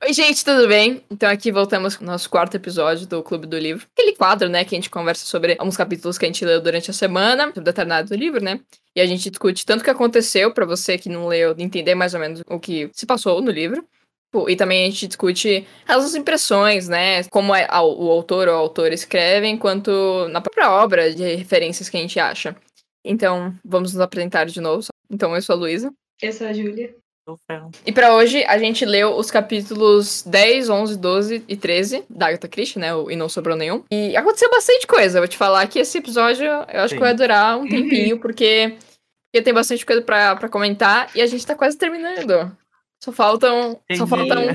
Oi, gente, tudo bem? Então aqui voltamos com o nosso quarto episódio do Clube do Livro. Aquele quadro, né, que a gente conversa sobre alguns capítulos que a gente leu durante a semana, sobre determinado do livro, né? E a gente discute tanto o que aconteceu, para você que não leu, entender mais ou menos o que se passou no livro. E também a gente discute as impressões, né? Como é, o autor ou a autora escrevem, quanto na própria obra de referências que a gente acha. Então, vamos nos apresentar de novo. Então, eu sou a Luísa. Eu sou a Júlia. E para hoje, a gente leu os capítulos 10, 11, 12 e 13 da Agatha Christie, né? E não sobrou nenhum. E aconteceu bastante coisa. Eu vou te falar que esse episódio eu acho Sim. que vai durar um tempinho, porque, porque tem bastante coisa para comentar e a gente tá quase terminando. Só faltam. Só falta um,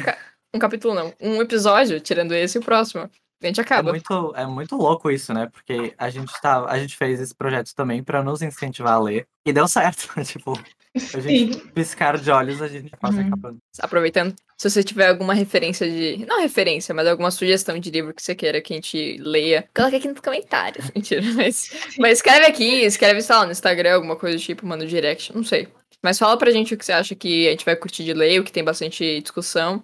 um capítulo, não. Um episódio, tirando esse e o próximo. A gente acaba. É muito, é muito louco isso, né? Porque a gente, tá, a gente fez esse projeto também para nos incentivar a ler. E deu certo. tipo, a gente Sim. piscar de olhos, a gente quase uhum. acabando. Aproveitando, se você tiver alguma referência de. Não referência, mas alguma sugestão de livro que você queira que a gente leia, coloque aqui nos comentários. Mentira, mas. Mas escreve aqui, escreve, sei lá, no Instagram, alguma coisa do tipo, manda no direct, não sei. Mas fala pra gente o que você acha que a gente vai curtir de ler, o que tem bastante discussão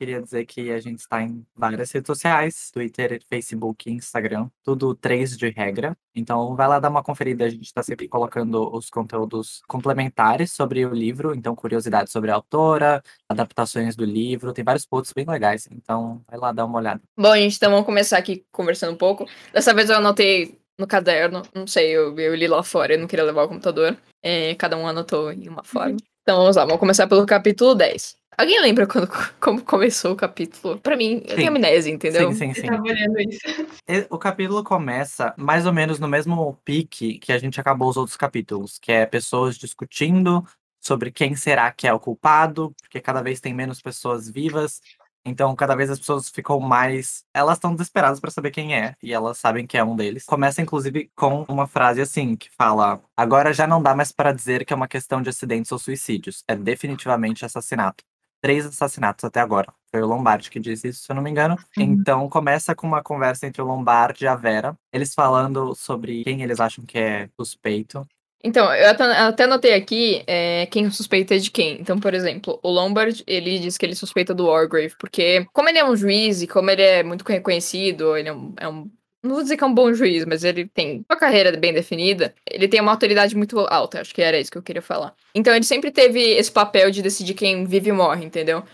queria dizer que a gente está em várias redes sociais, Twitter, Facebook, Instagram, tudo três de regra. Então vai lá dar uma conferida, a gente está sempre colocando os conteúdos complementares sobre o livro, então curiosidades sobre a autora, adaptações do livro, tem vários posts bem legais, então vai lá dar uma olhada. Bom, gente, então vamos começar aqui conversando um pouco. Dessa vez eu anotei no caderno, não sei, eu, eu li lá fora, eu não queria levar o computador. É, cada um anotou em uma forma. Uhum. Então vamos lá, vamos começar pelo capítulo 10. Alguém lembra quando, como começou o capítulo? Pra mim, eu tenho amnésia, entendeu? Sim, sim, sim. O capítulo começa mais ou menos no mesmo pique que a gente acabou os outros capítulos, que é pessoas discutindo sobre quem será que é o culpado, porque cada vez tem menos pessoas vivas. Então, cada vez as pessoas ficam mais. Elas estão desesperadas para saber quem é, e elas sabem que é um deles. Começa, inclusive, com uma frase assim, que fala: Agora já não dá mais para dizer que é uma questão de acidentes ou suicídios. É definitivamente assassinato três assassinatos até agora. Foi o Lombardi que disse isso, se eu não me engano. Uhum. Então começa com uma conversa entre o Lombardi e a Vera, eles falando sobre quem eles acham que é suspeito. Então, eu até, até notei aqui é, quem suspeita de quem. Então, por exemplo, o Lombard, ele diz que ele suspeita do Wargrave, porque como ele é um juiz e como ele é muito reconhecido, ele é um, é um não vou dizer que é um bom juiz, mas ele tem uma carreira bem definida. Ele tem uma autoridade muito alta, acho que era isso que eu queria falar. Então ele sempre teve esse papel de decidir quem vive e morre, entendeu?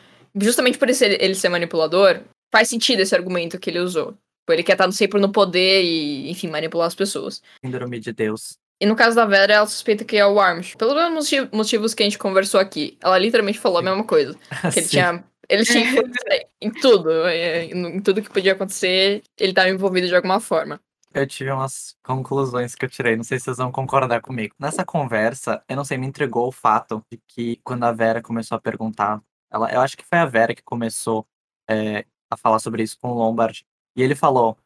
Justamente por ele, ele ser manipulador, faz sentido esse argumento que ele usou. Ele quer estar sempre no poder e, enfim, manipular as pessoas. Síndrome de Deus. E no caso da Vera, ela suspeita que é o Armstrong. Pelos motivos que a gente conversou aqui. Ela literalmente falou a mesma coisa. Que ele tinha ele tinha em tudo, é, em tudo que podia acontecer, ele estava envolvido de alguma forma. Eu tive umas conclusões que eu tirei, não sei se vocês vão concordar comigo. Nessa conversa, eu não sei, me entregou o fato de que quando a Vera começou a perguntar, ela, eu acho que foi a Vera que começou é, a falar sobre isso com o Lombard, e ele falou: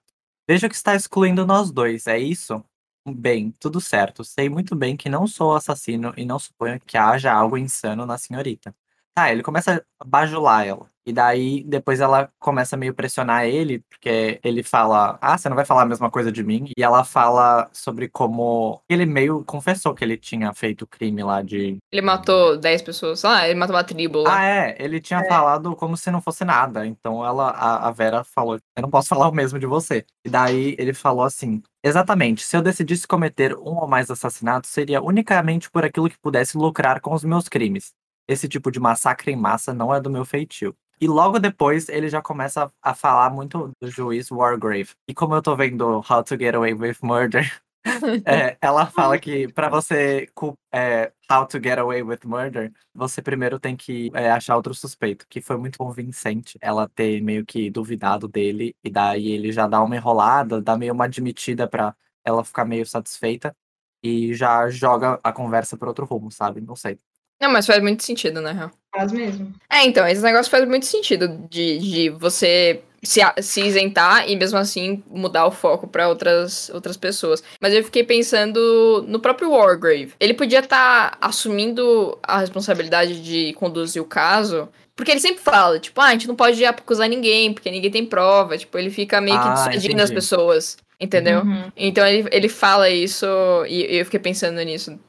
Veja que está excluindo nós dois, é isso? Bem, tudo certo. Sei muito bem que não sou assassino e não suponho que haja algo insano na senhorita. Tá, ele começa a bajular ela. E daí, depois ela começa a meio pressionar ele, porque ele fala: Ah, você não vai falar a mesma coisa de mim? E ela fala sobre como. Ele meio confessou que ele tinha feito o crime lá de. Ele matou 10 pessoas. Ah, ele matou uma tribo lá. Ah, é. Ele tinha é. falado como se não fosse nada. Então ela, a, a Vera falou: Eu não posso falar o mesmo de você. E daí ele falou assim: Exatamente. Se eu decidisse cometer um ou mais assassinatos, seria unicamente por aquilo que pudesse lucrar com os meus crimes esse tipo de massacre em massa não é do meu feitio. E logo depois ele já começa a falar muito do juiz Wargrave. E como eu tô vendo How to Get Away with Murder, é, ela fala que para você é, How to Get Away with Murder, você primeiro tem que é, achar outro suspeito, que foi muito convincente ela ter meio que duvidado dele, e daí ele já dá uma enrolada, dá meio uma admitida para ela ficar meio satisfeita, e já joga a conversa para outro rumo, sabe? Não sei. Não, mas faz muito sentido, na real. Faz mesmo. É, então, esse negócio faz muito sentido de, de você se, se isentar e mesmo assim mudar o foco para outras, outras pessoas. Mas eu fiquei pensando no próprio Wargrave. Ele podia estar tá assumindo a responsabilidade de conduzir o caso. Porque ele sempre fala, tipo, ah, a gente não pode acusar ninguém, porque ninguém tem prova. Tipo, ele fica meio que ah, dissuadindo as pessoas. Entendeu? Uhum. Então ele, ele fala isso e eu fiquei pensando nisso.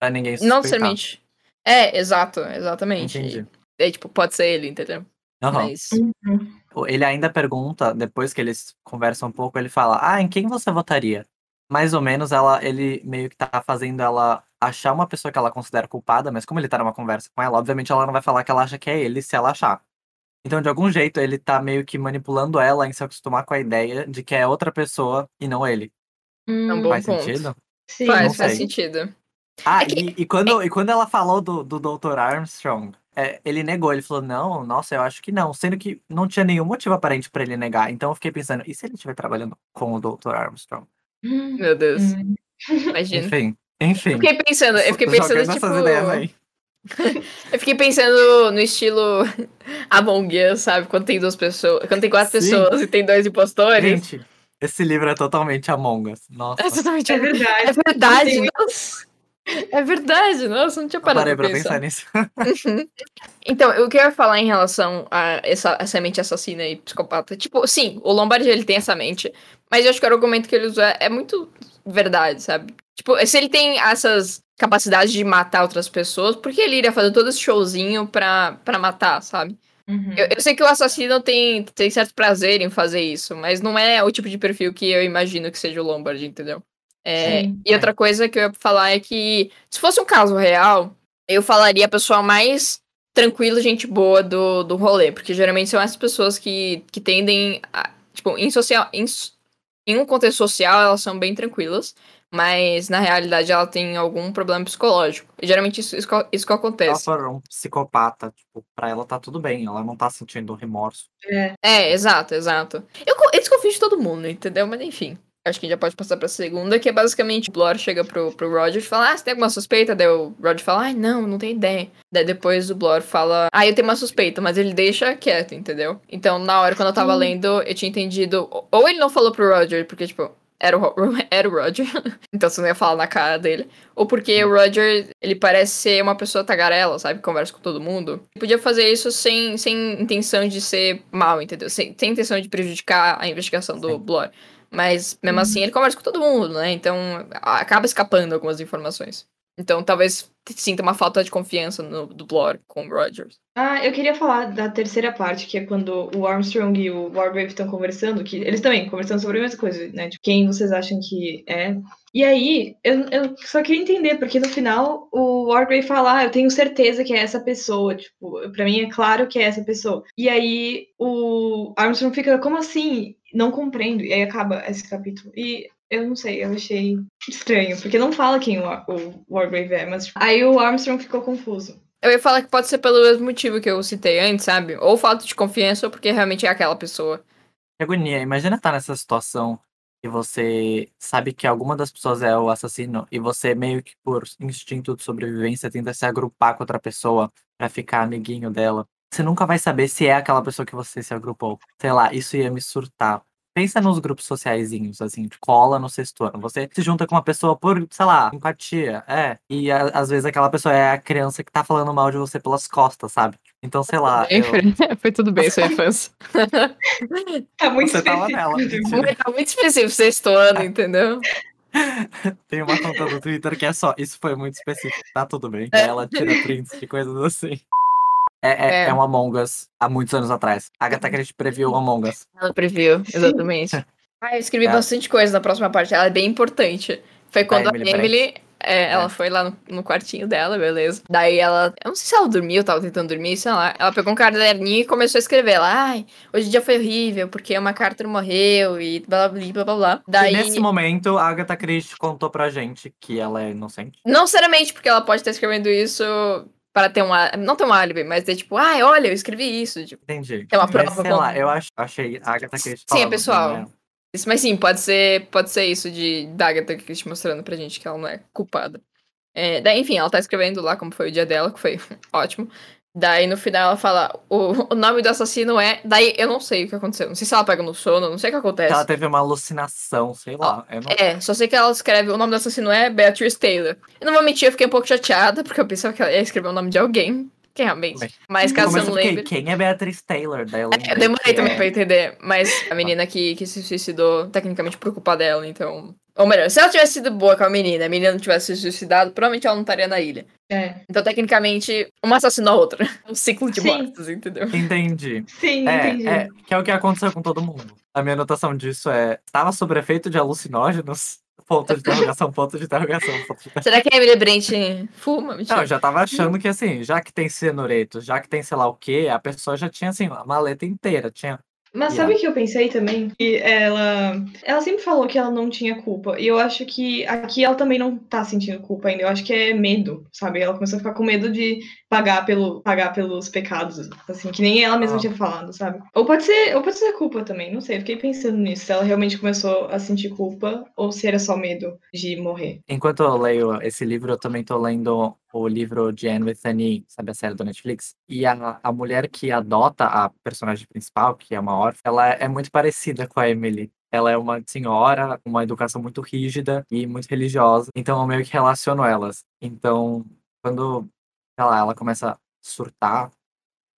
Pra ninguém suspeitar. Não necessariamente. É, exato, exatamente. Entendi. É, tipo, pode ser ele, entendeu? Aham. Mas. Uhum. Ele ainda pergunta, depois que eles conversam um pouco, ele fala: Ah, em quem você votaria? Mais ou menos, ela, ele meio que tá fazendo ela achar uma pessoa que ela considera culpada, mas como ele tá numa conversa com ela, obviamente ela não vai falar que ela acha que é ele se ela achar. Então, de algum jeito, ele tá meio que manipulando ela em se acostumar com a ideia de que é outra pessoa e não ele. É um Hum, bom Faz ponto. sentido? sim. Faz, faz sentido. Ah, É que- e, e quando, e quando ela falou do, do Dr. Armstrong, é, ele negou, ele falou, não, nossa, eu acho que não. Sendo que não tinha nenhum motivo aparente pra ele negar. Então eu fiquei pensando, e se ele estiver trabalhando com o Dr. Armstrong? Meu Deus. hum. Imagina. Enfim, enfim. Eu fiquei pensando, eu fiquei pensando, essas tipo. ideias aí. Eu fiquei pensando no estilo Among Us, sabe? Quando tem duas pessoas. Quando tem quatro Sim. pessoas e tem dois impostores. Gente, esse livro é totalmente Among Us. Nossa, É totalmente É É verdade. verdade, Sim. nossa. É verdade, nossa, não tinha eu parado parei pra pra pensar. pensar nisso. Então, o que eu ia falar em relação a essa, essa mente assassina e psicopata, tipo, sim, o Lombardi ele tem essa mente, mas eu acho que o argumento que ele usa é muito verdade, sabe? Tipo, se ele tem essas capacidades de matar outras pessoas, por que ele iria fazer todo esse showzinho pra, pra matar, sabe? Uhum. Eu, eu sei que o assassino tem, tem certo prazer em fazer isso, mas não é o tipo de perfil que eu imagino que seja o Lombard, entendeu? É, Sim, e outra coisa que eu ia falar é que, se fosse um caso real, eu falaria a pessoa mais tranquila, gente boa do, do rolê, porque geralmente são essas pessoas que, que tendem a. Tipo, em, social, em, em um contexto social, elas são bem tranquilas, mas na realidade ela tem algum problema psicológico. E geralmente isso, isso, que- isso que Se ela acontece. for um psicopata, tipo, pra ela tá tudo bem, ela não tá sentindo remorso. É, exato, exato. Eu, eu desconfio de todo mundo, entendeu? Mas enfim. Acho que a gente já pode passar pra segunda, que é basicamente o Blor chega pro, pro Roger e fala: Ah, você tem alguma suspeita? Daí o Roger fala: Ai, não, não tenho ideia. Daí depois o Blor fala: Ah, eu tenho uma suspeita, mas ele deixa quieto, entendeu? Então, na hora, quando eu tava lendo, eu tinha entendido. Ou ele não falou pro Roger, porque, tipo, era o, era o Roger. então você não ia falar na cara dele. Ou porque o Roger, ele parece ser uma pessoa tagarela, sabe? Conversa com todo mundo. Podia fazer isso sem, sem intenção de ser mal, entendeu? Sem, sem intenção de prejudicar a investigação do. Blor. Mas, mesmo Uhum. assim, ele conversa com todo mundo, né? Então, acaba escapando algumas informações. Então, talvez sinta uma falta de confiança no, do Blor com o Rogers. Ah, eu queria falar da terceira parte, que é quando o Armstrong e o Wargrave estão conversando, que eles também conversando sobre a mesma coisa, né? De quem vocês acham que é. E aí, eu, eu só queria entender, porque no final o Wargrave fala, ah, eu tenho certeza que é essa pessoa. Tipo, pra mim é claro que é essa pessoa. E aí o Armstrong fica, como assim? Não compreendo. E aí acaba esse capítulo. E eu não sei, eu achei estranho, porque não fala quem o, o Wargrave é, mas tipo, aí o Armstrong ficou confuso. Eu ia falar que pode ser pelo mesmo motivo que eu citei antes, sabe? Ou falta de confiança, ou porque realmente é aquela pessoa. Que agonia. Imagina estar nessa situação e você sabe que alguma das pessoas é o assassino e você meio que por instinto de sobrevivência tenta se agrupar com outra pessoa pra ficar amiguinho dela. Você nunca vai saber se é aquela pessoa que você se agrupou. Sei lá, isso ia me surtar. Pensa nos grupos sociaizinhos, assim, de cola no sexto ano. Você se junta com uma pessoa por, sei lá, empatia, é. E a- às vezes aquela pessoa é a criança que tá falando mal de você pelas costas, sabe? Então, sei lá. eu- Foi tudo bem, sua infância. Tá muito Você tava específico. nela. Tá muito específico sexto ano, entendeu? Tem uma conta do Twitter que é só, isso foi muito específico, tá tudo bem. É. Ela tira prints de coisas assim. É, é, É. é um Among Us há muitos anos atrás. A Agatha Christie previu o Among Us. Ela previu, exatamente. Ah, eu escrevi É. bastante coisa na próxima parte, ela é bem importante. Foi quando a Emily Emily, Brent. é, ela É. foi lá no, no quartinho dela, beleza. Daí ela, eu não sei se ela dormiu, tava tentando dormir, sei lá. Ela pegou um caderninho e começou a escrever. Ela, ai, hoje o dia foi horrível, porque uma Carter morreu e blá blá blá blá blá. E Daí, nesse momento, a Agatha Christie contou pra gente que ela é inocente. não seriamente porque ela pode estar escrevendo isso para ter um, não ter um álibi, mas ter tipo, ai, olha, eu escrevi isso, tipo. Entendi. É uma Mas, prova sei lá, eu ach, achei a Agatha Christie Sim, é pessoal. né? Isso, mas sim, pode ser, pode ser isso de da Agatha Christie mostrando pra gente que ela não é culpada. É, daí, enfim, ela tá escrevendo lá como foi o dia dela, que foi ótimo. Daí no final ela fala: o, o nome do assassino é. Daí eu não sei o que aconteceu. Não sei se ela pega no sono, não sei o que acontece. Ela teve uma alucinação, sei lá. eu não- É, só sei que ela escreve. O nome do assassino é Beatrice Taylor. Eu não vou mentir, eu fiquei um pouco chateada, porque eu pensava que ela ia escrever o nome de alguém. Que realmente. Mas caso não eu fiquei, lembre. quem é Beatriz Taylor? Daí eu É, eu demorei também é- pra entender, mas a menina que, que se suicidou, tecnicamente por culpa dela, então. Ou melhor, se ela tivesse sido boa com a menina, a menina não tivesse se suicidado, provavelmente ela não estaria na ilha. É. Então, tecnicamente, uma assassinou a outra. Um ciclo de Sim. mortes, entendeu? Entendi. Sim, É, entendi. é, que é o que aconteceu com todo mundo. A minha anotação disso é: estava sob efeito de alucinógenos? Ponto de interrogação, ponto de interrogação, ponto de interrogação. Será que a Emily Brent fuma? Mentira. Não, eu já tava achando que assim, já que tem cianureto, já que tem sei lá o quê, a pessoa já tinha assim, uma maleta inteira. Tinha. Mas Yeah. sabe o que eu pensei também? Que ela. Ela sempre falou que ela não tinha culpa. E eu acho que aqui ela também não tá sentindo culpa ainda. Eu acho que é medo, sabe? Ela começou a ficar com medo de pagar, pelo, pagar pelos pecados, assim, que nem ela mesma Ah. tinha falado, sabe? Ou pode ser, ou pode ser culpa também, não sei. Eu fiquei pensando nisso. Se ela realmente começou a sentir culpa ou se era só medo de morrer. Enquanto eu leio esse livro, eu também tô lendo o livro de Anne with an E, sabe a série do Netflix? E a, a mulher que adota a personagem principal, que é uma órfã, ela é muito parecida com a Emily. Ela é uma senhora, com uma educação muito rígida e muito religiosa. Então eu meio que relaciono elas. Então, quando sei lá, ela começa a surtar,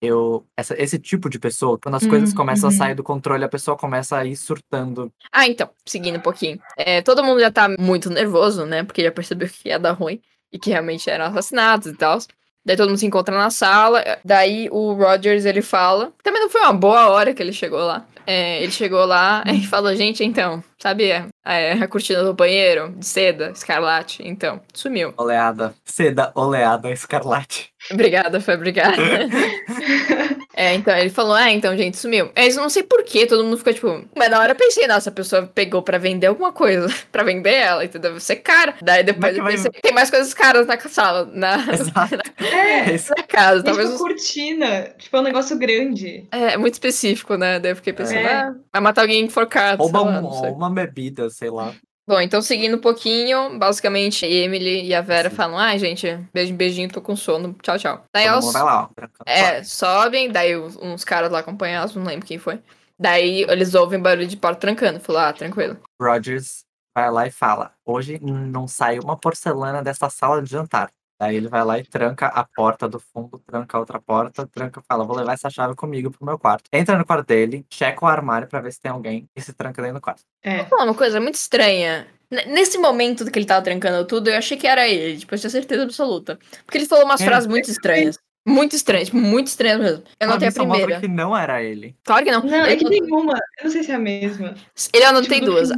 eu. Essa, esse tipo de pessoa, quando as coisas Uhum, começam a uhum. sair do controle, a pessoa começa a ir surtando. Ah, então, seguindo um pouquinho. É, todo mundo já tá muito nervoso, né? Porque já percebeu que ia dar ruim e que realmente eram assassinatos e tal. Daí todo mundo se encontra na sala. Daí o Rogers ele fala. Também não foi uma boa hora que ele chegou lá. É, ele chegou lá e falou: Gente, então, sabe a, a cortina do banheiro de seda, escarlate? Então, sumiu. Oleada, seda, oleada, escarlate. Obrigada, foi obrigada. é, então ele falou, ah, então, gente, sumiu. Mas eu não sei porquê, todo mundo ficou tipo. Mas na hora eu pensei, nossa, a pessoa pegou pra vender alguma coisa. pra vender ela, entendeu? Deve ser cara. Daí depois que eu vai- pensei, tem mais coisas caras na sala, na, Exato. É, na casa. Talvez Talvez uma cortina. Tipo, é um negócio grande. é, é muito específico, né? Daí eu fiquei pensando, É. ah, vai matar alguém enforcado. Rouba sei lá, um- não sei. uma bebida, sei lá. Bom, então seguindo um pouquinho, basicamente, Emily e a Vera Sim. falam, ai, gente, beijo, beijinho, tô com sono, tchau, tchau. Daí elas vai lá, ó. a É, sobem, daí uns caras lá acompanhados, não lembro quem foi. Daí eles ouvem barulho de porta trancando. Falou, ah, tranquilo. Rogers vai lá e fala: Hoje não sai uma porcelana dessa sala de jantar. Daí ele vai lá e tranca a porta do fundo, tranca a outra porta, tranca fala: Vou levar essa chave comigo pro meu quarto. Entra no quarto dele, checa o armário pra ver se tem alguém e se tranca dentro do quarto. É. Vou falar uma coisa muito estranha. N- Nesse momento que ele tava trancando tudo, eu achei que era ele. Tipo, eu tinha certeza absoluta. Porque ele falou umas É. frases muito estranhas. Muito estranhas, tipo, muito estranhas mesmo. Eu anotei a primeira. que não era ele. Claro que não. Não, é ele, que tem uma. Eu não sei se é a mesma. ele anotei tipo, duas. fim.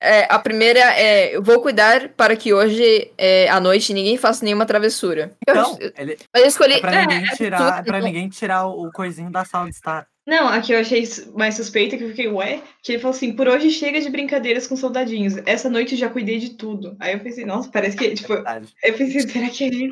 É, a primeira é: eu vou cuidar para que hoje é, à noite ninguém faça nenhuma travessura. Eu- Então, ele, mas eu escolhi. é pra é, ninguém tirar, é pra tudo. ninguém tirar o, coisinho da sala de estar. Não, a que eu achei mais suspeita, que eu fiquei, ué, que ele falou assim, por hoje chega de brincadeiras com soldadinhos. Essa noite eu já cuidei de tudo. Aí eu pensei, nossa, parece que, tipo, eu pensei, será que é ele?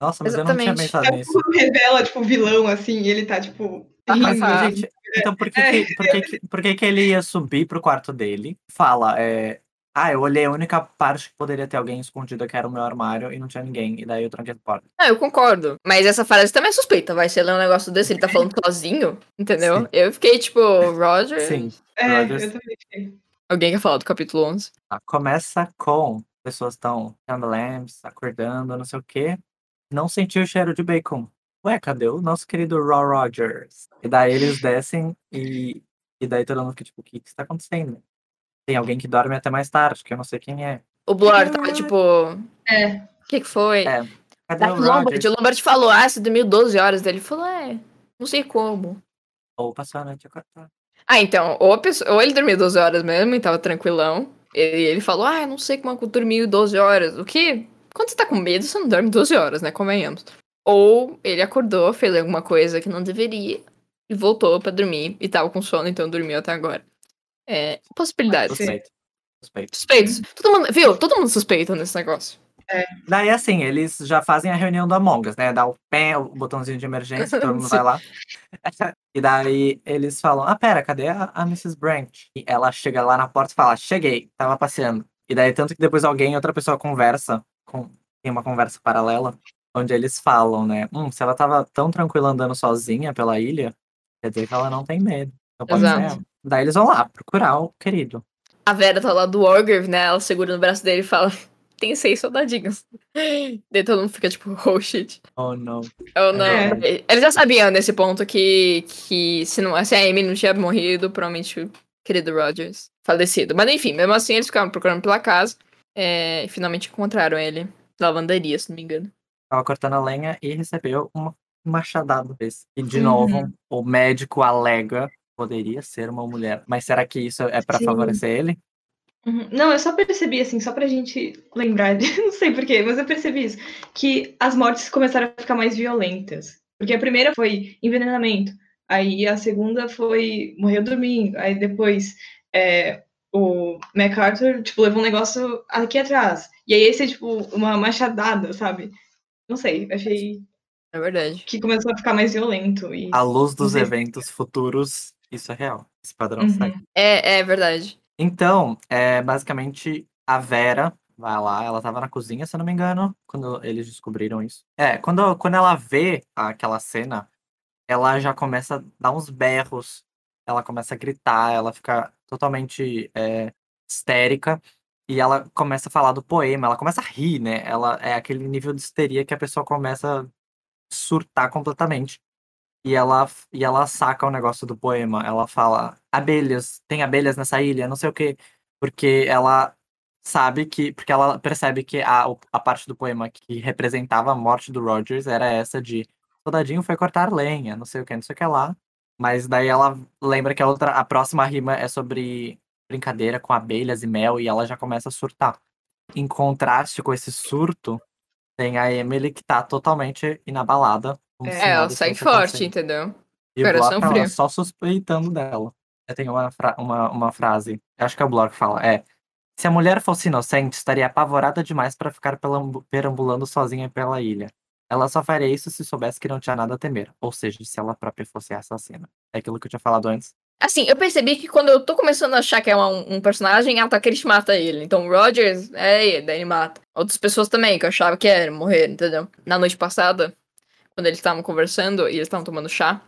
Nossa, mas eu não tinha Exatamente. pensado nisso. quando revela, tipo, vilão, assim, e ele tá, tipo, Mas. Ah. gente, então por que, É. que, por, que, que- por que, que ele ia subir pro quarto dele? Fala, é. Ah, eu olhei a única parte que poderia ter alguém escondido, que era o meu armário, e não tinha ninguém. E daí eu tranquei a porta. Ah, eu concordo. Mas essa frase também é suspeita. Vai ser ler um negócio desse, ele tá falando sozinho, entendeu? Sim. Eu fiquei tipo, Roger. Sim. É, Rogers. eu também fiquei. Alguém quer falar do capítulo 11? Tá, Começa com pessoas estão lamps, acordando, não sei o quê. Não sentiu o cheiro de bacon. Ué, cadê o nosso querido Raw Rogers? E daí eles descem e, e daí todo mundo fica tipo, o que que está acontecendo? Tem alguém que dorme até mais tarde, que eu não sei quem é. O Blur tava tipo. O É, que, que foi? É, Cadê Daí o o Lombard, Rogers? o Lombard falou, ah, você dormiu 12 horas. Daí ele falou, é, não sei como. Ou passou a noite acordado. Ah, então, ou, a pessoa- ou ele dormiu 12 horas mesmo e tava tranquilão. E ele falou, ah, eu não sei como é que eu dormi 12 horas. O que? Quando você tá com medo, você não dorme 12 horas, né? Convenhamos. Ou ele acordou, fez alguma coisa que não deveria e voltou pra dormir e tava com sono, então dormiu até agora. É, possibilidades. Suspeito. Suspeito. Suspeitos. Todo mundo, viu? Todo mundo suspeita nesse negócio. Daí, assim, eles já fazem a reunião do Among Us, né? Dá o pé, o botãozinho de emergência, todo mundo vai lá. E daí eles falam: Ah, pera, cadê a, a Mrs. Branch? E ela chega lá na porta e fala: Cheguei, tava passeando. E daí, tanto que depois alguém, outra pessoa conversa, com, tem uma conversa paralela, onde eles falam, né? Hum, se ela tava tão tranquila andando sozinha pela ilha, quer dizer que ela não tem medo. Então pode ser Exato. ela. Daí eles vão lá procurar o querido. A Vera tá lá do Orgreave, né? Ela segura no braço dele e fala: tem seis soldadinhos. Daí todo mundo fica tipo, oh shit. Oh, não. Oh, não. É. Eles já sabiam nesse ponto que, que se, não, se a Amy não tinha morrido, provavelmente o querido Rogers falecido. Mas enfim, mesmo assim eles ficaram procurando pela casa é, e finalmente encontraram ele na lavanderia, se não me engano. Tava cortando a lenha e recebeu uma machadada. E de Uhum. novo, o médico alega poderia ser uma mulher. Mas será que isso é pra Sim. favorecer ele? Uhum. Não, eu só percebi, assim, só pra gente lembrar, não sei porquê, mas eu percebi isso, que as mortes começaram a ficar mais violentas. Porque a primeira foi envenenamento, aí a segunda foi morreu dormindo, aí depois é, o MacArthur, tipo, levou um negócio aqui atrás. E aí esse é, tipo, uma machadada, sabe? Não sei, achei É verdade. que começou a ficar mais violento. E... À luz dos eventos futuros, isso é real. Esse padrão Uhum. segue. É, é verdade. Então, é, basicamente, a Vera vai lá, ela tava na cozinha, se eu não me engano, quando eles descobriram isso. É, quando, quando ela vê aquela cena, ela já começa a dar uns berros, ela começa a gritar, ela fica totalmente é, histérica, e ela começa a falar do poema, ela começa a rir, né? Ela é aquele nível de histeria que a pessoa começa a surtar completamente. E ela, e ela saca o negócio do poema. Ela fala: abelhas, tem abelhas nessa ilha, não sei o quê. Porque ela sabe que. Porque ela percebe que a, a parte do poema que representava a morte do Rogers era essa de soldadinho foi cortar lenha, não sei o que, não sei o que lá. Mas daí ela lembra que a outra, a próxima rima é sobre brincadeira com abelhas e mel, e ela já começa a surtar. Em contraste com esse surto, tem a Emily que tá totalmente inabalada. É, ela segue tivesse forte, entendeu? E o Coração Block tá só suspeitando dela. Eu tenho uma, uma, uma frase, acho que é o Block que fala, é se a mulher fosse inocente, estaria apavorada demais para ficar perambulando sozinha pela ilha. Ela só faria isso se soubesse que não tinha nada a temer, ou seja, se ela própria fosse a assassina. É aquilo que eu tinha falado antes. Assim, eu percebi que quando eu tô começando a achar que é um, um personagem, ah, tá que ele mata ele. Então, o Rogers, é ele, daí ele mata. Outras pessoas também, que eu achava que era morrer, entendeu? Na noite passada, quando eles estavam conversando e eles estavam tomando chá,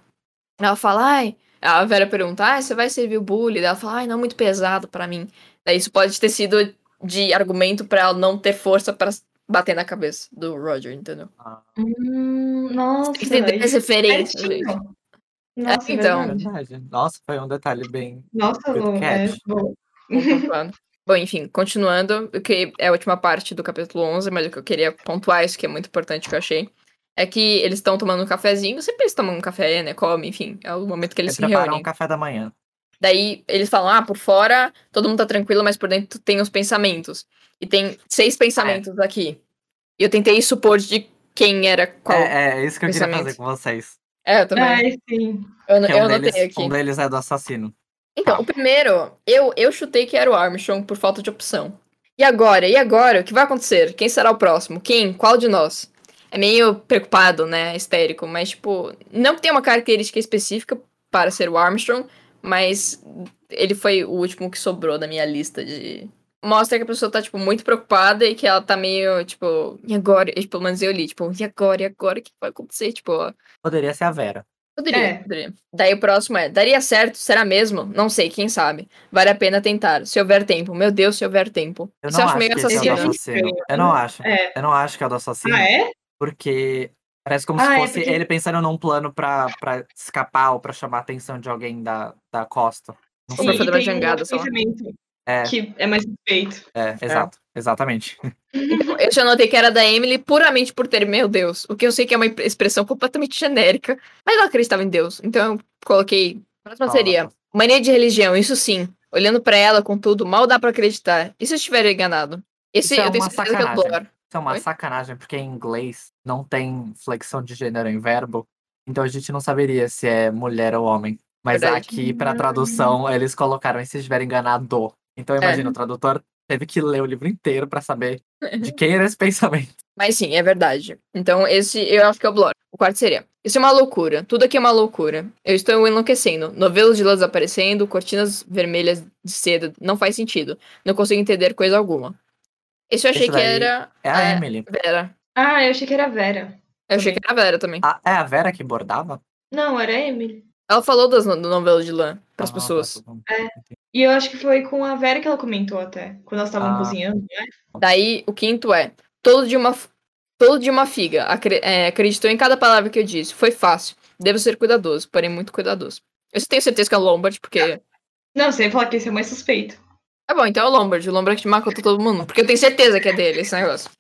ela fala, ai. A Vera pergunta, ai, você vai servir o bully? Ela fala, ai, não, muito pesado pra mim. Daí isso pode ter sido de argumento pra ela não ter força pra bater na cabeça do Roger, entendeu? Ah, Hum, nossa, as referências, Certinho. gente. Nossa, É, então. verdade. Nossa, foi um detalhe bem. Nossa, Good Lu, é, catch. bom. Bom, enfim, continuando, o que é a última parte do capítulo 11, mas o que eu queria pontuar, isso que é muito importante que eu achei, é que eles estão tomando um cafezinho, sempre eles tomam um café, né, comem, enfim, é o momento que eles Eles se preparam reúnem. um café da manhã. Daí eles falam, ah, por fora todo mundo tá tranquilo, mas por dentro tem os pensamentos. E tem seis pensamentos aqui. E eu tentei supor de quem era qual. É, É, é isso que eu queria fazer com vocês. Eu também. Ai, sim. eu eu um, anotei deles, aqui. um deles é do assassino. Então, o primeiro, eu, eu chutei que era o Armstrong por falta de opção. E agora? E agora? O que vai acontecer? Quem será o próximo? Quem? Qual de nós? É meio preocupado, né? Histérico, mas, tipo, não que tenha uma característica específica para ser o Armstrong, mas ele foi o último que sobrou da minha lista de. Mostra que a pessoa tá, tipo, muito preocupada e que ela tá meio, tipo, e agora? E, pelo menos eu li, tipo, e agora? E agora? O que vai acontecer? Tipo, Poderia ser a Vera. Poderia, É. poderia. Daí o próximo é: daria certo? Será mesmo? Não sei, quem sabe. Vale a pena tentar. Se houver tempo. Meu Deus, se houver tempo. Eu não acho meio que esse é o do assassino. assassino. Eu não acho. É. Eu não acho que é o do assassino. Ah, é? Porque parece como Ah, se é fosse porque- ele pensando num plano pra, pra escapar ou pra chamar a atenção de alguém da, da costa. Não Ou sei. pra E, fazer e uma tem um jangada, É, que é mais suspeito. é, exato. Exatamente. Então, eu já notei que era da Emily puramente por ter, meu Deus. O que eu sei que é uma expressão completamente genérica. Mas ela acreditava em Deus. Então eu coloquei. A próxima seria: mania de religião, isso sim. Olhando pra ela, com tudo, mal dá pra acreditar. E se eu estiver enganado? Esse Isso é eu tenho uma certeza que é o sacanagem. Blor. Isso é uma Oi? sacanagem, porque em inglês não tem flexão de gênero em verbo. Então a gente não saberia se é mulher ou homem. Mas Verdade. aqui, pra tradução, eles colocaram e se estiver enganado. Então É. imagina, o tradutor teve que ler o livro inteiro pra saber de quem era esse pensamento. Mas sim, é verdade. Então, esse eu acho que é o Blor. O quarto seria: Isso é uma loucura. Tudo aqui é uma loucura. Eu estou enlouquecendo. Novelos de lãs aparecendo, cortinas vermelhas de seda. Não faz sentido. Não consigo entender coisa alguma. Esse eu achei Esse que era É a É. Emily. Vera. Ah, eu achei que era a Vera. Eu achei que era a Vera também. A- é a Vera que bordava? Não, era a Emily. Ela falou das no- do novelo de lã pras Ah, pessoas. tá, bom. E eu acho que foi com a Vera que ela comentou até, quando elas estavam Ah. cozinhando. né? Daí, o quinto é: todo de uma, todo de uma figa. acre- é, acreditou em cada palavra que eu disse. Foi fácil. Devo ser cuidadoso, porém muito cuidadoso. Eu tenho certeza que é o Lombard, porque. Não, você ia falar que esse é mais suspeito. É bom, então é o Lombard. O Lombard que matou todo mundo. Porque eu tenho certeza que é dele esse negócio.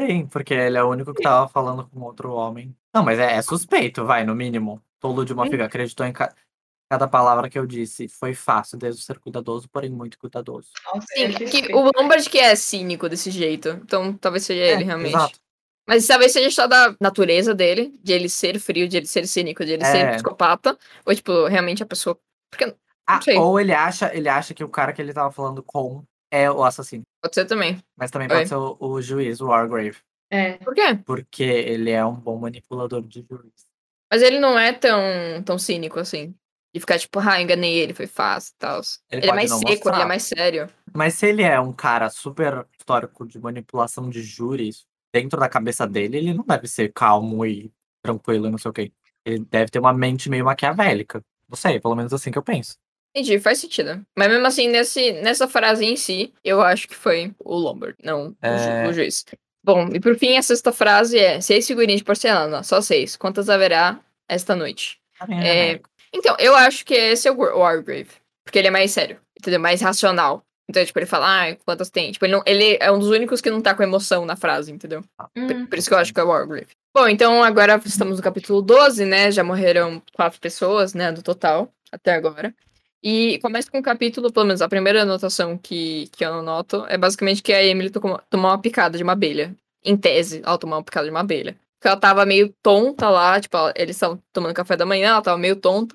Sim, porque ele é o único que tava falando com outro homem. Não, mas é, é suspeito, vai, no mínimo. Tolo de uma figa acreditou em ca- cada palavra que eu disse. Foi fácil, devo ser cuidadoso, porém muito cuidadoso. Nossa, Sim, que o Lombard que é cínico desse jeito. Então talvez seja ele, É, realmente. Exato. Mas talvez seja só da natureza dele, de ele ser frio, de ele ser cínico, de ele ser É. psicopata. Ou, tipo, realmente a pessoa. Porque Ah, ou ele acha, ele acha que o cara que ele tava falando com é o assassino. pode ser também. Mas também Oi. pode ser o, o juiz, o Wargrave. É. Por quê? Porque ele é um bom manipulador de juiz. Mas ele não é tão, tão cínico assim. De ficar tipo, ah, enganei ele, foi fácil e tal. Ele Ele, é mais seco, ele é mostrar. mais sério. Mas se ele é um cara super histórico de manipulação de júris, dentro da cabeça dele, ele não deve ser calmo e tranquilo e não sei o quê. Ele deve ter uma mente meio maquiavélica. Não sei, pelo menos assim que eu penso. Entendi, faz sentido. Mas mesmo assim, nesse, nessa frase em si, eu acho que foi o Lombard, não o, ju- É. o juiz. Bom, e por fim, a sexta frase é: seis figurinhas de porcelana, só seis. Quantas haverá esta noite? É, né? Então, eu acho que esse é o War- Wargrave. Porque ele é mais sério, entendeu? Mais racional. Então, tipo, ele fala, ah, quantas tem? Tipo, ele, não, ele é um dos únicos que não tá com emoção na frase, entendeu? Hum. Por, por isso que eu acho que é o Wargrave. Bom, então agora estamos no capítulo 12, né? Já morreram quatro pessoas, né, do total, até agora. E começa com um capítulo, pelo menos a primeira anotação que, que eu noto, é basicamente que a Emily tomou, tomou uma picada de uma abelha. Em tese, ela tomou uma picada de uma abelha. Porque ela tava meio tonta lá, tipo, ela- eles estavam tomando café da manhã, ela tava meio tonta.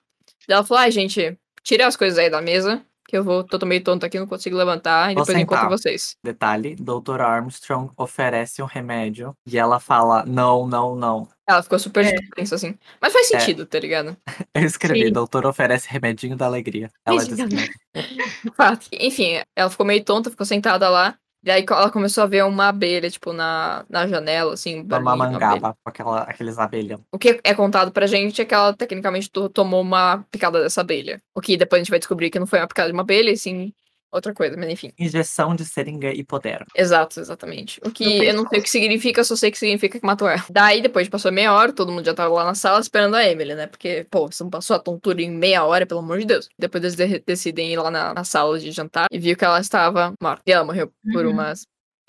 Ela falou, ai, gente, tira as coisas aí da mesa, que eu vou, tô meio tonta aqui, não consigo levantar, e Vou depois eu encontro sentar. vocês. Detalhe, Dr. Armstrong oferece um remédio e ela fala não, não, não. Ela ficou super É. tensa, assim. Mas faz É. sentido, tá ligado? Eu escrevi, Sim. doutor oferece remedinho da alegria. Ela disse. Fato. Enfim, ela ficou meio tonta, ficou sentada lá. E aí ela começou a ver uma abelha, tipo, na, na janela, assim. um Uma mangaba com aquela, aqueles abelhão. O que é contado pra gente é que ela tecnicamente to- tomou uma picada dessa abelha. O que depois a gente vai descobrir que não foi uma picada de uma abelha, e sim outra coisa, mas enfim. Injeção de seringa e poder. Exato, exatamente. O que eu não sei o que significa, só sei que significa que matou ela. Daí, depois passou meia hora, todo mundo já tava lá na sala esperando a Emily, né? Porque, pô, você não passou a tontura em meia hora, pelo amor de Deus. Depois eles de- decidem ir lá na, na sala de jantar e viu que ela estava morta. E ela morreu por Uhum. uma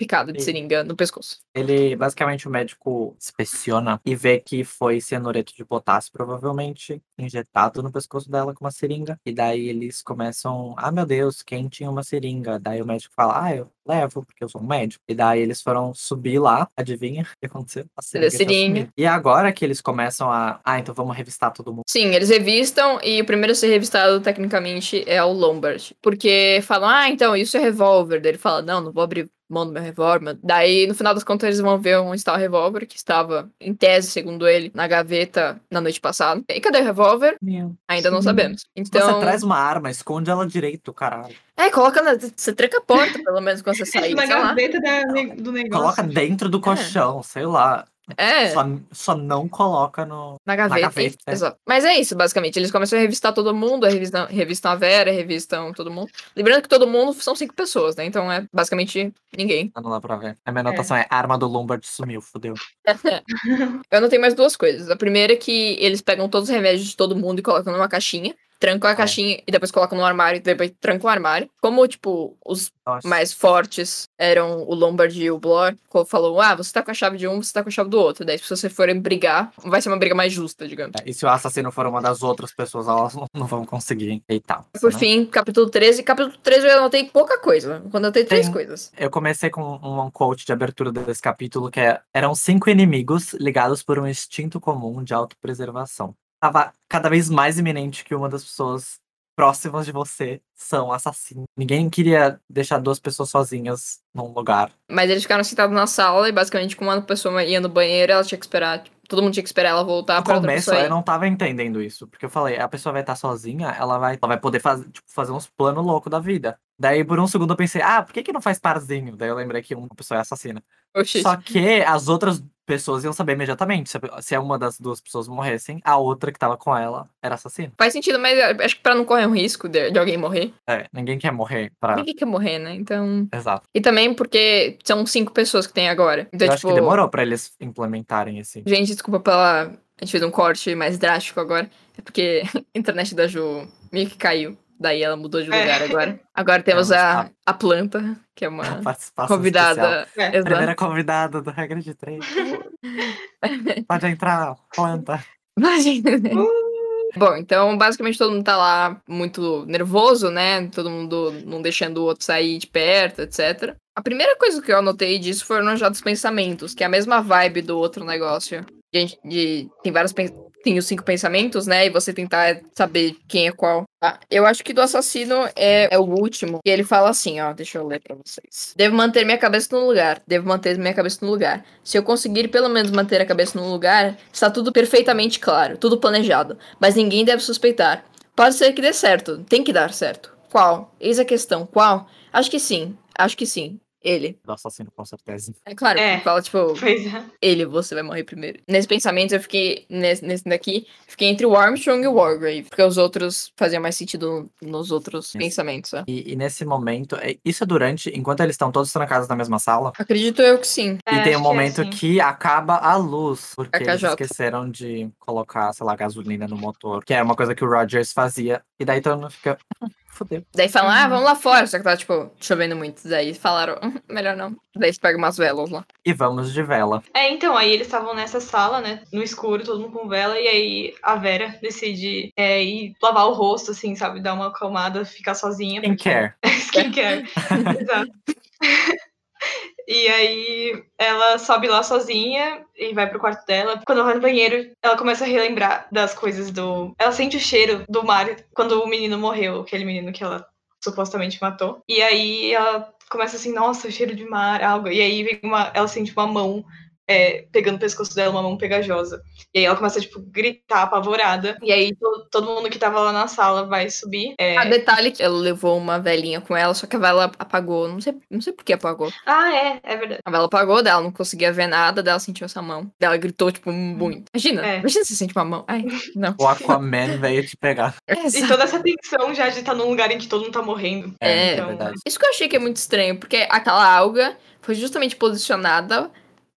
picada de Sim. seringa no pescoço. Ele, basicamente, o médico inspeciona e vê que foi cianureto de potássio, provavelmente injetado no pescoço dela com uma seringa. E daí eles começam, ah, meu Deus, quem tinha uma seringa? Daí o médico fala, ah, eu levo, porque eu sou um médico. E daí eles foram subir lá, adivinha o que aconteceu? A seringa. seringa. E agora que eles começam a, ah, então vamos revistar todo mundo. Sim, eles revistam e o primeiro a ser revistado, tecnicamente, é o Lombard. Porque falam, ah, então, isso é revólver. Daí ele fala, não, não vou abrir mão do meu revólver. Daí, no final das contas, eles vão ver onde está o revólver, que estava, em tese, segundo ele, na gaveta na noite passada. E cadê o revólver? Meu. Ainda não Sim. sabemos. Você Então, traz uma arma, esconde ela direito, caralho. é, coloca na... Você tranca a porta, pelo menos, quando você sair, Na sei lá. gaveta da do negócio. Coloca dentro do colchão, sei lá. É, Só, só não coloca no. na gaveta. gaveta, é. Exato. Mas é isso, basicamente. Eles começam a revistar todo mundo, revistam, revistam a Vera, revistam todo mundo. Lembrando que todo mundo são cinco pessoas, né? Então é basicamente ninguém. Não dá pra ver. A minha anotação é, arma do Lombard sumiu, fodeu. Eu anotei mais duas coisas. A primeira é que eles pegam todos os remédios de todo mundo e colocam numa caixinha. Trancam a caixinha e depois colocam no armário e depois trancam o armário. Como, tipo, os Nossa. mais fortes eram o Lombard e o Blor, falou: ah, você tá com a chave de um, você tá com a chave do outro. Daí, se vocês forem brigar, vai ser uma briga mais justa, digamos. É, E se o assassino for uma das outras pessoas, elas não- vão conseguir. Eita. Por né? fim, capítulo 13. Capítulo 13 eu anotei pouca coisa. Quando eu anotei três Tem- coisas. Eu comecei com um, um quote de abertura desse capítulo que é: eram cinco inimigos ligados por um instinto comum de autopreservação. Tava cada vez mais iminente que uma das pessoas próximas de você são assassinos. Ninguém queria deixar duas pessoas sozinhas num lugar. Mas eles ficaram sentados na sala e basicamente, como uma pessoa ia no banheiro, ela tinha que esperar. tipo, todo mundo tinha que esperar ela voltar No pra outra começo pessoa eu não tava entendendo isso, porque eu falei, a pessoa vai estar sozinha, ela vai, ela vai poder fazer, tipo, fazer uns planos loucos da vida. Daí, por um segundo, eu pensei, ah, por que, que não faz parzinho? Daí eu lembrei que uma pessoa é assassina. Oxi. Só que as outras pessoas iam saber imediatamente. Se, se uma das duas pessoas morressem, a outra que tava com ela era assassina. Faz sentido, mas eu acho que pra não correr um risco de, de alguém morrer. É, ninguém quer morrer pra. Ninguém quer morrer, né? Então. Exato. E também porque são cinco pessoas que tem agora. Então, eu tipo. acho que demorou pra eles implementarem esse. Gente, desculpa pela. A gente fez um corte mais drástico agora. É porque a internet da Ju meio que caiu. Daí ela mudou de É. lugar agora. Agora temos a, a planta, que é uma participação convidada. É. Primeira convidada do Regra de Três. Pode entrar, planta. Imagina. Bom, então basicamente todo mundo tá lá muito nervoso, né? Todo mundo não deixando o outro sair de perto, etc. A primeira coisa que eu anotei disso foi o Nojá dos Pensamentos, que é a mesma vibe do outro negócio. De, de- tem vários pen- tem os cinco pensamentos, né? E você tentar saber quem é qual. Tá? Eu acho que do assassino é, é o último. E ele fala assim, ó, deixa eu ler pra vocês. Devo manter minha cabeça no lugar. Devo manter minha cabeça no lugar. Se eu conseguir pelo menos manter a cabeça no lugar, está tudo perfeitamente claro, tudo planejado. Mas ninguém deve suspeitar. Pode ser que dê certo. Tem que dar certo. Qual? Eis a questão. Qual? Acho que sim. Acho que sim. Ele. Do assassino, com certeza. É claro, É. ele fala, tipo, Pois é. ele, você vai morrer primeiro. Nesse pensamento, eu fiquei, nesse, nesse daqui, fiquei entre o Armstrong e o Wargrave. Porque os outros faziam mais sentido nos outros Isso. pensamentos. ó. E, e nesse momento, é- isso é durante, enquanto eles estão todos trancados na mesma sala. Acredito eu que sim. É, e tem um que é momento assim. que acaba a luz, porque eles esqueceram de colocar, sei lá, gasolina no motor, que é uma coisa que o Rogers fazia. E daí todo mundo fica, fudeu. Daí falam, ah, Uhum. vamos lá fora. Só que tá, tipo, chovendo muito. Daí falaram, "Hum, melhor não. Daí eles pegam umas velas lá. E vamos de vela. É, então, aí eles estavam nessa sala, né? No escuro, todo mundo com vela, e aí a Vera decide é, ir lavar o rosto, assim, sabe? Dar uma acalmada, ficar sozinha. Quem porque-? Skincare. Exato. E aí ela sobe lá sozinha e vai pro quarto dela. Quando ela vai no banheiro, ela começa a relembrar das coisas do. Ela sente o cheiro do mar quando o menino morreu, aquele menino que ela supostamente matou. E aí ela começa assim, nossa, cheiro de mar, água. E aí vem uma. Ela sente uma mão. É, pegando o pescoço dela, uma mão pegajosa. E aí ela começa, tipo, gritar apavorada. E aí to- todo mundo que tava lá na sala vai subir. é, A detalhe que ela levou uma velinha com ela, só que a vela apagou. Não sei, não sei por que apagou. Ah, é, é verdade. A vela apagou, dela não conseguia ver nada, dela sentiu essa mão. Dela gritou, tipo, muito. Imagina, É. imagina se sente uma mão. Ai, não. O Aquaman veio te pegar. E toda essa tensão já de estar num lugar em que todo mundo tá morrendo. É, É. é verdade. Isso que eu achei que é muito estranho, porque aquela alga foi justamente posicionada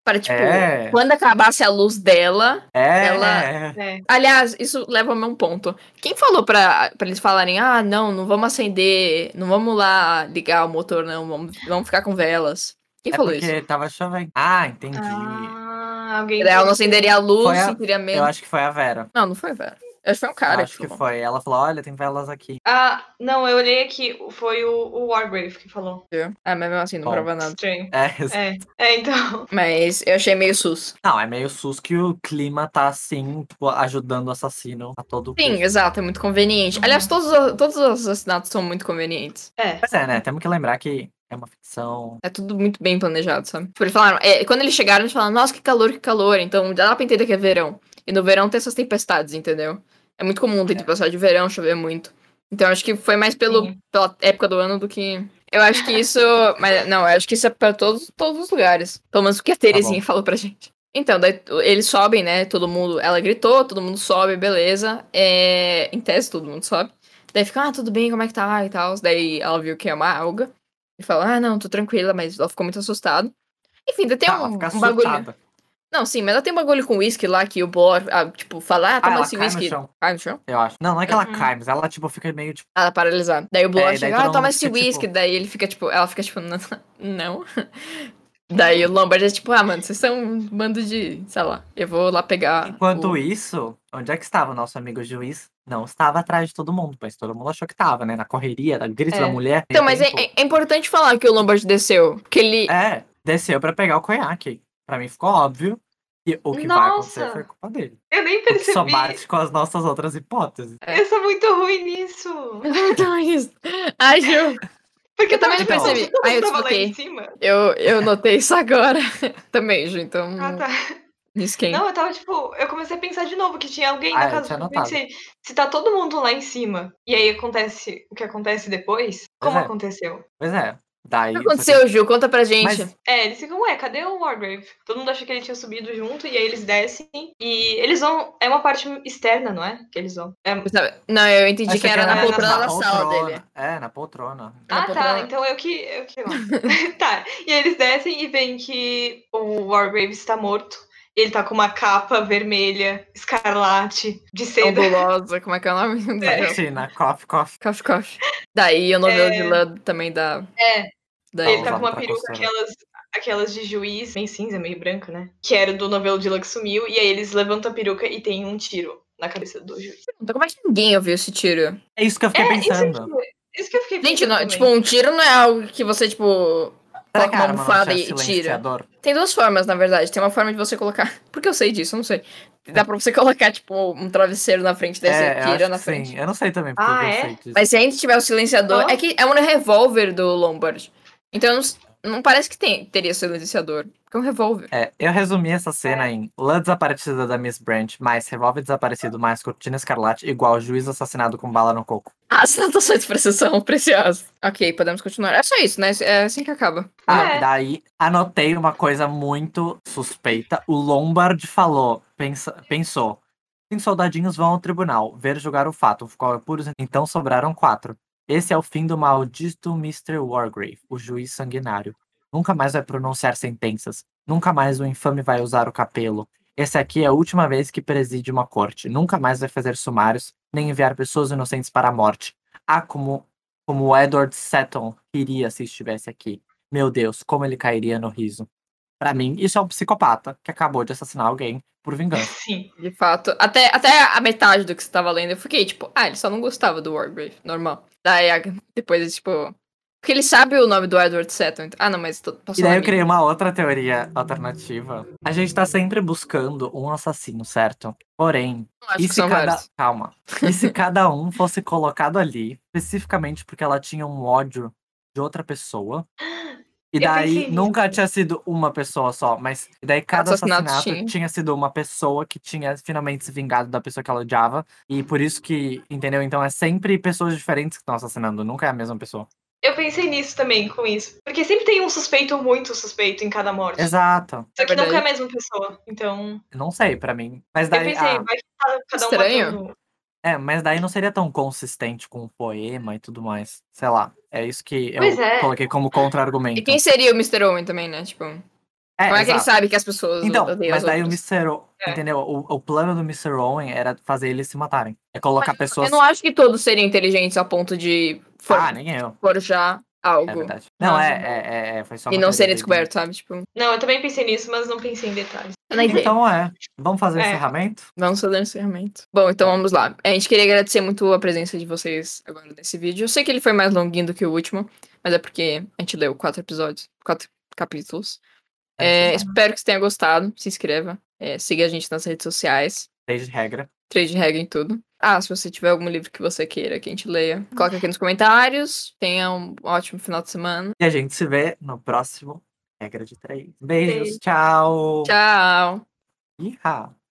para, tipo, É. quando acabasse a luz dela. É, Ela- é. É. Aliás, isso leva a um ponto. Quem falou pra, pra eles falarem, ah, não, não vamos acender, não vamos lá ligar o motor, não, vamos, vamos ficar com velas? Quem É falou porque isso? tava chovendo. Ah, entendi. Ah, alguém. Ela não acenderia a luz a- e teria medo. Eu acho que foi a Vera. Não, não foi, velho. Acho que foi um cara acho que falou. foi. Ela falou: olha, tem velas aqui. Ah, não, eu olhei aqui. Foi o, o Wargrave que falou. Ah, mas mesmo assim, não Bom. prova nada. Estranho. É, É, é, então. Mas eu achei meio sus. Não, é meio sus que o clima tá assim, tipo, ajudando o assassino a todo Sim, custo. exato, é muito conveniente. Uhum. Aliás, todos, os- todos os assassinatos são muito convenientes. É. Pois é, né? Temos que lembrar que é uma ficção. É tudo muito bem planejado, sabe? Eles falaram, é, quando eles chegaram, eles falaram, nossa, que calor, que calor. Então dá pra entender que é verão. E no verão tem essas tempestades, entendeu? É muito comum ter É. tempestade de verão, chover muito. Então acho que foi mais pelo, Sim. pela época do ano do que. Eu acho que isso. mas não, eu acho que isso é pra todos, todos os lugares. Pelo menos o que a Terezinha falou pra gente. Então, daí eles sobem, né? Todo mundo. Ela gritou, todo mundo sobe, beleza. É, em tese, todo mundo sobe. Daí fica, ah, tudo bem, como é que tá? E tal. Daí ela viu que é uma alga. E fala, ah, não, tô tranquila, mas ela ficou muito assustada. Enfim, daí tem ela um, um bagulho. Não, sim, mas ela tem um bagulho com uísque lá que o Blor, ah, tipo, fala, ah, Ah, toma ela esse uísque. Cai no chão? Eu acho. Não, não é que ela Uhum. cai, mas ela, tipo, fica meio, tipo. Ela paralisada. Daí o Blor É, chega, ah, toma esse tipo- uísque. Daí ele fica, tipo, ela fica, tipo, não. não. Daí o Lombard é tipo, ah, mano, vocês são um bando de, sei lá, eu vou lá pegar. Enquanto o... isso, onde é que estava o nosso amigo juiz? Não estava atrás de todo mundo, mas todo mundo achou que tava, né? Na correria, na grito É. da mulher. Então, mas é, é- é importante falar que o Lombard desceu. Que ele. É, desceu pra pegar o conhaque. Pra mim ficou óbvio. E o que vai acontecer Nossa! foi culpa dele. Eu nem O que só percebi. bate com as nossas outras hipóteses. Eu sou muito ruim nisso. Então, isso. Ai, Ju. Porque Eu também não tipo, percebi. Aí eu mundo tava lá desbloqueei. em cima. Eu, eu notei isso agora. Também, Ju, então. Ah, tá. Quem? Não, eu tava tipo, eu comecei a pensar de novo que tinha alguém Ah, na eu casa eu pensei, se tá todo mundo lá em cima e aí acontece o que acontece depois, como é. aconteceu? Pois é. Daí. O que aconteceu, Ju? Conta pra gente. Mas É, eles ficam, ué, cadê o Wargrave? Todo mundo acha que ele tinha subido junto, e aí eles descem, e eles vão. É uma parte externa, não é? Que eles vão. É- Não, eu entendi que era na era poltrona na da sala poltrona. dele. É, na poltrona. Na Ah, tá. poltrona. Então eu que. Eu que... tá. E aí eles descem e veem que o Wargrave está morto. Ele tá com uma capa vermelha, escarlate, de seda. Ondulosa, como é que é o nome? Meu Deus. Tina, coffee, coffee. Coffee, coffee. Daí o novelo É. de lã também dá. É. Daí. Ele tá com uma Pra peruca, aquelas, aquelas de juiz, meio cinza, meio branca, né? Que era do novelo de que sumiu. E aí eles levantam a peruca e tem um tiro na cabeça do juiz. Então, como é que ninguém ouviu esse tiro? É isso que eu fiquei É, isso pensando. que, isso que eu fiquei Gente, pensando não- também. tipo, um tiro não é algo que você, tipo, coloca uma não almofada e tira. Tem duas formas, na verdade. Tem uma forma de você colocar. Porque eu sei disso, eu não sei. Dá pra você colocar, tipo, um travesseiro na frente, daí É, tira na frente. Sim, eu não sei também porque Ah, eu é? sei disso. Mas se ainda tiver o silenciador. Ó. É que é um revólver do Lombard. Então não, não parece que tem, teria silenciador. Porque é um revólver. É, eu resumi essa É. cena em Lã desaparecida da Miss Branch, mais revólver desaparecido, mais cortina escarlate, igual juiz assassinado com bala no coco. As anotações pra sessão preciosas. Ok, podemos continuar. É só isso, né? É assim que acaba. Ah, É. daí anotei uma coisa muito suspeita. O Lombard falou, pensa- pensou. Cinco soldadinhos vão ao tribunal, ver julgar o fato, qual é puro. Então sobraram quatro. Esse é o fim do maldito Mr. Wargrave, o juiz sanguinário. Nunca mais vai pronunciar sentenças. Nunca mais o infame vai usar o capelo. Esse aqui é a última vez que preside uma corte. Nunca mais vai fazer sumários, nem enviar pessoas inocentes para a morte. Ah, como, como Edward Seton queria se estivesse aqui. Meu Deus, como ele cairia no riso. Pra mim, isso é um psicopata que acabou de assassinar alguém por vingança. Sim. De fato. Até, até a metade do que você tava lendo, eu fiquei, tipo, ah, ele só não gostava do Wargrave. Normal. Daí depois, tipo. Porque ele sabe o nome do Edward Seton. Ah, não, mas tô, E daí eu criei uma outra teoria alternativa. A gente tá sempre buscando um assassino, certo? Porém, e se cada. vários. Calma. E se cada um fosse colocado ali, especificamente porque ela tinha um ódio de outra pessoa? E Eu daí nunca tinha sido uma pessoa só, mas daí cada assassinato assassinato tinha. tinha. sido uma pessoa que tinha finalmente se vingado da pessoa que ela odiava. E por isso que, entendeu? Então é sempre pessoas diferentes que estão assassinando, nunca é a mesma pessoa. Eu pensei nisso também, com isso. Porque sempre tem um suspeito muito suspeito em cada morte. Exato. Só que É nunca é a mesma pessoa. Então, Não sei, pra mim. Mas eu daí. pensei, ah, vai que cada um Estranho. matando- É, mas daí não seria tão consistente com o poema e tudo mais. Sei lá. É isso que eu Pois é. coloquei como contra-argumento. E quem seria o Mr. Owen também, né? Tipo, como É, é que ele exato. sabe que as pessoas Então, mas as daí o? Mr. O, É. entendeu? O, o plano do Mr. Owen era fazer eles se matarem. É colocar pessoas. Eu não acho que todos seriam inteligentes a ponto de for- Ah, nem eu. forjar algo É verdade. Não, é, é, é, é, foi só e não serem descobertos, sabe? Tipo, Não, eu também pensei nisso, mas não pensei em detalhes. Então é. Vamos fazer o É. encerramento? Vamos fazer o encerramento. Bom, então vamos lá. A gente queria agradecer muito a presença de vocês agora nesse vídeo. Eu sei que ele foi mais longuinho do que o último, mas é porque a gente leu quatro episódios, quatro capítulos. É, É, espero que você tenha gostado. Se inscreva. é, siga a gente nas redes sociais. desde regra. Trade de regra em tudo. Ah, se você tiver algum livro que você queira que a gente leia, coloca aqui nos comentários. Tenha um ótimo final de semana. E a gente se vê no próximo Regra de Três. Beijos, Beijo. tchau. Tchau! Iha.